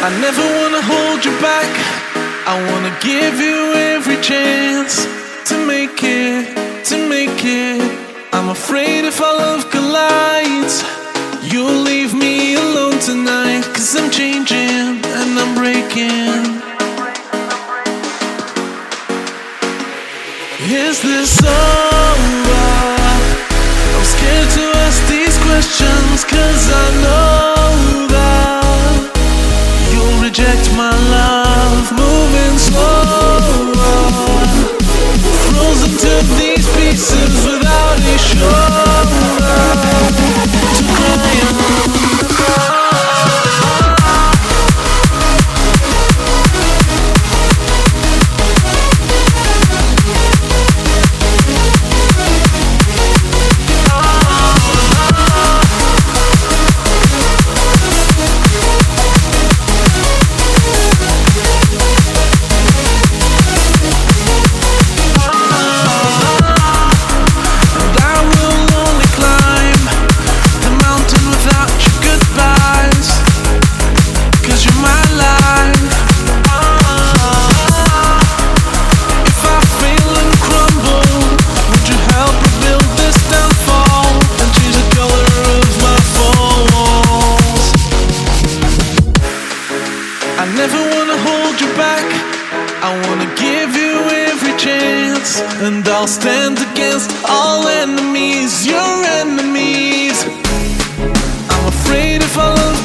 I never wanna hold you back. I wanna give you every chance to make it, to make it. I'm afraid if our love collides, you'll leave me alone tonight. Cause I'm changing and I'm breaking. Is this over? I'm scared to ask these questions cause I know these hold you back. I wanna give you every chance, and I'll stand against all enemies, your enemies. I'm afraid if love collides.